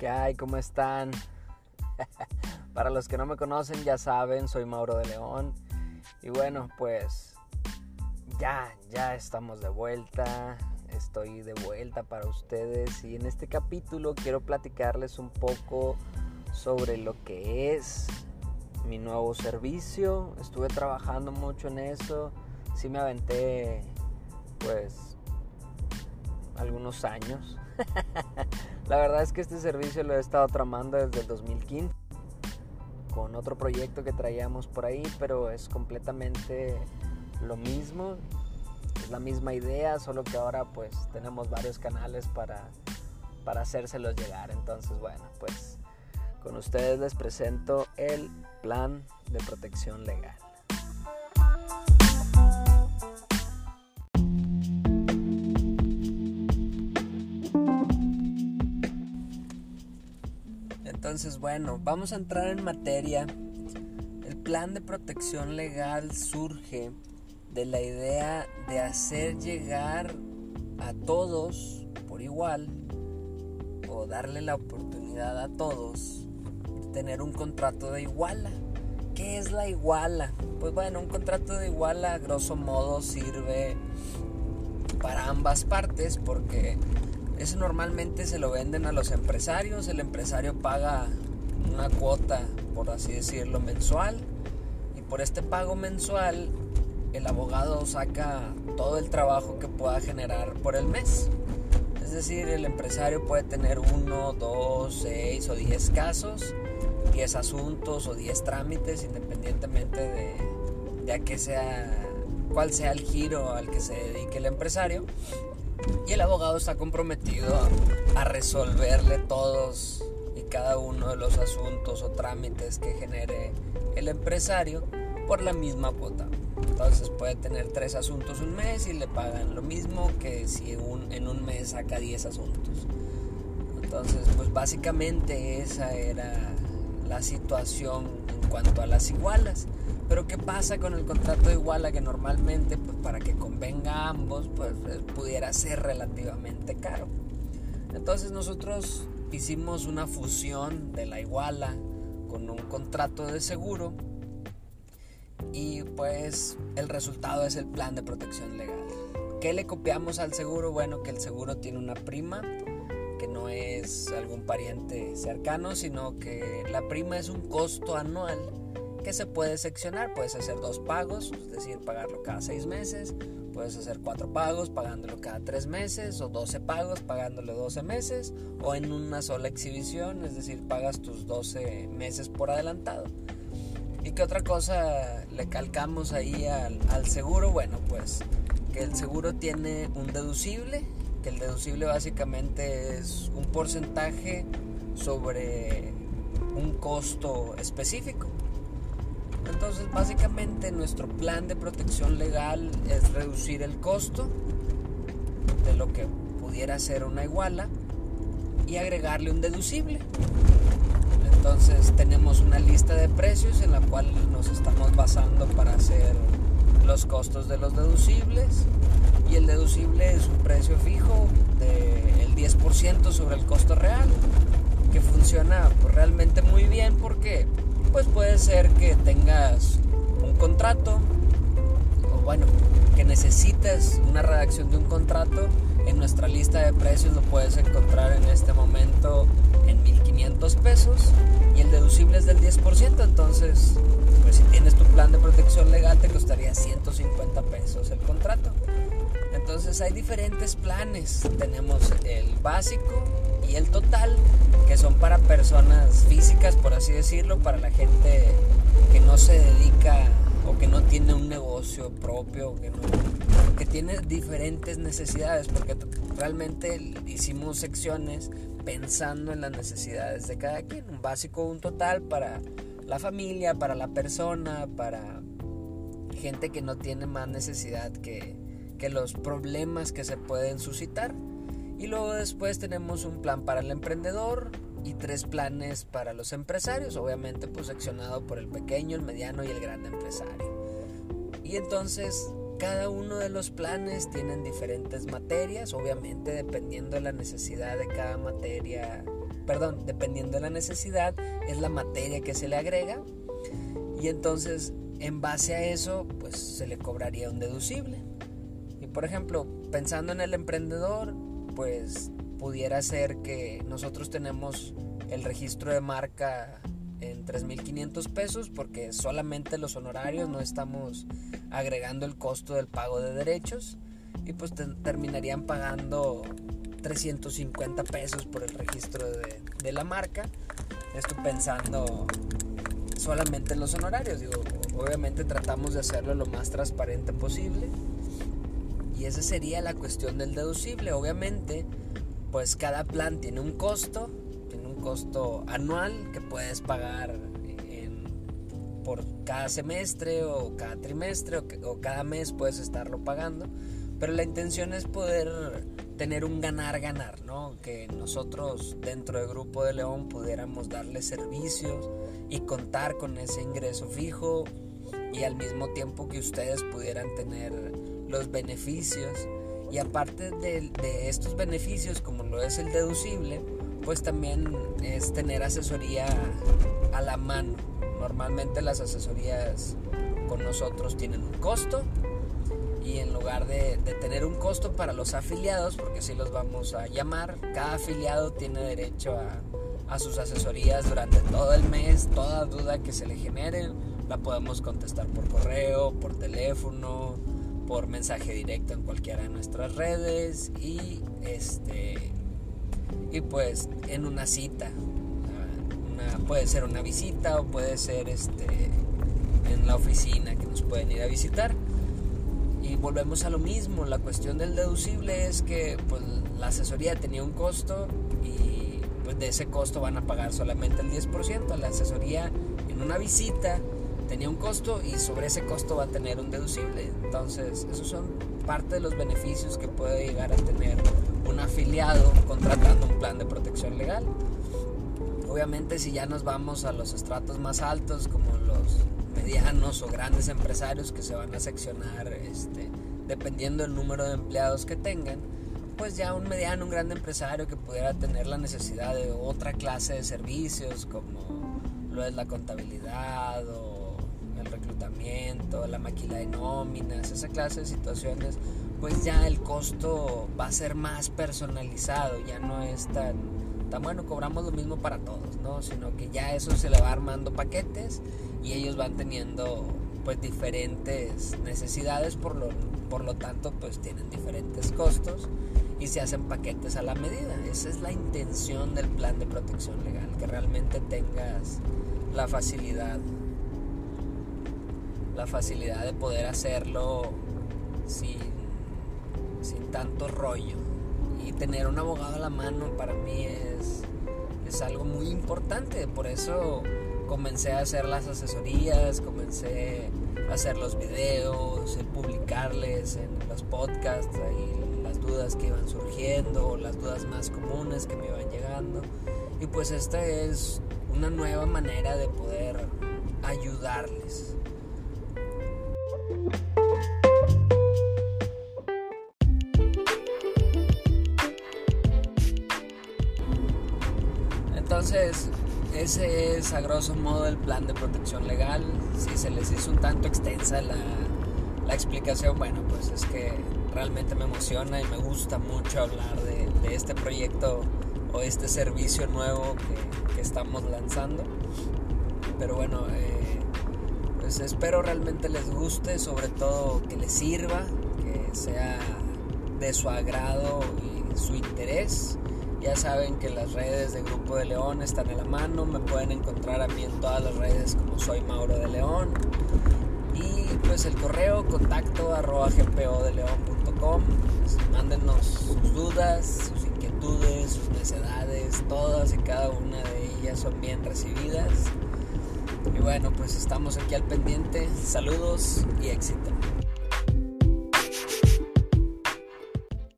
¿Qué hay? ¿Cómo están? Para los que no me conocen, ya saben, soy Mauro de León. Y bueno, pues ya, ya estamos de vuelta. Estoy de vuelta para ustedes. Y en este capítulo quiero platicarles un poco sobre lo que es mi nuevo servicio. Estuve trabajando mucho en eso. Sí me aventé, pues, algunos años. La verdad es que este servicio lo he estado tramando desde el 2015 con otro proyecto que traíamos por ahí, pero es completamente lo mismo. Es la misma idea, solo que ahora pues tenemos varios canales para, para hacérselos llegar. Entonces, bueno, pues con ustedes les presento el plan de protección legal. Entonces, bueno, vamos a entrar en materia. El plan de protección legal surge de la idea de hacer llegar a todos por igual o darle la oportunidad a todos de tener un contrato de iguala. ¿Qué es la iguala? Pues bueno, un contrato de iguala a grosso modo sirve para ambas partes porque eso normalmente se lo venden a los empresarios, el empresario paga una cuota, por así decirlo, mensual y por este pago mensual el abogado saca todo el trabajo que pueda generar por el mes. Es decir, el empresario puede tener uno, dos, seis o diez casos, diez asuntos o diez trámites, independientemente de, de a qué sea, cuál sea el giro al que se dedique el empresario y el abogado está comprometido a, resolverle todos y cada uno de los asuntos o trámites que genere el empresario por la misma cuota. Entonces puede tener tres asuntos un mes y le pagan lo mismo que si en un mes saca 10 asuntos. Entonces, pues básicamente esa era la situación en cuanto a las igualas. Pero ¿qué pasa con el contrato de iguala que normalmente pues, para que convenga a ambos pues eh, pudiera ser relativamente caro? Entonces nosotros hicimos una fusión de la iguala con un contrato de seguro y pues el resultado es el plan de protección legal. ¿Qué le copiamos al seguro? Bueno, que el seguro tiene una prima no es algún pariente cercano, sino que la prima es un costo anual que se puede seccionar. Puedes hacer dos pagos, es decir, pagarlo cada seis meses. Puedes hacer cuatro pagos pagándolo cada tres meses o doce pagos pagándolo doce meses o en una sola exhibición, es decir, pagas tus doce meses por adelantado. ¿Y qué otra cosa le calcamos ahí al, al seguro? Bueno, pues que el seguro tiene un deducible, que el deducible básicamente es un porcentaje sobre un costo específico. Entonces, básicamente nuestro plan de protección legal es reducir el costo de lo que pudiera ser una iguala y agregarle un deducible. Entonces, tenemos una lista de precios en la cual nos estamos basando para hacer los costos de los deducibles y el deducible es un precio fijo del 10% sobre el costo real que funciona pues, realmente muy bien porque pues puede ser que tengas un contrato o bueno, que necesites una redacción de un contrato. En nuestra lista de precios lo puedes encontrar en este momento en 1500 pesos y el deducible es del 10%, entonces pues si tienes tu plan de protección legal te costaría 150 pesos el contrato. Entonces hay diferentes planes. Tenemos el básico y el total, que son para personas físicas, por así decirlo, para la gente que no se dedica o que no tiene un negocio propio, que, tiene diferentes necesidades, porque realmente hicimos secciones pensando en las necesidades de cada quien, un básico, un total para la familia, para la persona, para gente que no tiene más necesidad que, que los problemas que se pueden suscitar. Y luego después tenemos un plan para el emprendedor y tres planes para los empresarios, obviamente pues por el pequeño, el mediano y el grande empresario. Y entonces cada uno de los planes tienen diferentes materias, obviamente dependiendo de la necesidad de cada materia perdón, dependiendo de la necesidad, es la materia que se le agrega. Y entonces, en base a eso, pues se le cobraría un deducible. Por ejemplo, pensando en el emprendedor, pues pudiera ser que nosotros tenemos el registro de marca en 3.500 pesos porque solamente los honorarios no estamos agregando el costo del pago de derechos y pues terminarían pagando 350 pesos por el registro de, de, la marca. Estoy pensando solamente en los honorarios, digo, obviamente tratamos de hacerlo lo más transparente posible y esa sería la cuestión del deducible. Obviamente, pues cada plan tiene un costo costo anual que puedes pagar por cada semestre o cada trimestre o, cada mes puedes estarlo pagando. Pero la intención es poder tener un ganar-ganar, ¿no? Que nosotros dentro del Grupo de León pudiéramos darle servicios y contar con ese ingreso fijo y al mismo tiempo que ustedes pudieran tener los beneficios. Y aparte de, estos beneficios, como lo es el deducible, pues también es tener asesoría a la mano. Normalmente las asesorías con nosotros tienen un costo y en lugar de, tener un costo para los afiliados, porque así los vamos a llamar, cada afiliado tiene derecho a, a sus asesorías durante todo el mes, toda duda que se le genere, la podemos contestar por correo, por teléfono, por mensaje directo en cualquiera de nuestras redes y este y pues en una cita. puede ser una visita o puede ser este, en la oficina que nos pueden ir a visitar. Y volvemos a lo mismo, la cuestión del deducible es que pues, la asesoría tenía un costo y pues de ese costo van a pagar solamente el 10%. La asesoría en una visita tenía un costo y sobre ese costo va a tener un deducible. Entonces, esos son parte de los beneficios que puede llegar a tener un afiliado contratando un plan de protección legal. Obviamente si ya nos vamos a los estratos más altos como los medianos o grandes empresarios que se van a seccionar este, dependiendo del número de empleados que tengan, pues ya un mediano, un gran empresario que pudiera tener la necesidad de otra clase de servicios como lo es la contabilidad o el reclutamiento, la maquila de nóminas, esa clase de situaciones, pues ya el costo va a ser más personalizado, ya no es tan, tan bueno, cobramos lo mismo para todos, ¿no? Sino que ya eso se le va armando paquetes y ellos van teniendo pues diferentes necesidades, por lo, por lo tanto pues tienen diferentes costos y se hacen paquetes a la medida. Esa es la intención del plan de protección legal, que realmente tengas la facilidad, la facilidad de poder hacerlo sin sin tanto rollo. Y tener un abogado a la mano para mí es, es algo muy importante. Por eso comencé a hacer las asesorías, comencé a hacer los videos, a publicarles en los podcasts, ahí las dudas que iban surgiendo, las dudas más comunes que me iban llegando. Y pues esta es una nueva manera de poder ayudarles. Entonces, ese es a grosso modo el plan de protección legal. Si se les hizo un tanto extensa la, la explicación, bueno, pues es que realmente me emociona y me gusta mucho hablar de, de este proyecto o este servicio nuevo que, que estamos lanzando. Pero bueno, eh, pues espero realmente les guste, sobre todo que les sirva, que sea de su agrado y su interés. Ya saben que las redes de Grupo de León están en la mano. Me pueden encontrar a mí en todas las redes como soy Mauro de León. Y pues el correo contacto arroba gpodeleón.com. Mándenos sus dudas, sus inquietudes, sus necesidades. Todas y cada una de ellas son bien recibidas. Y bueno, pues estamos aquí al pendiente. Saludos y éxito.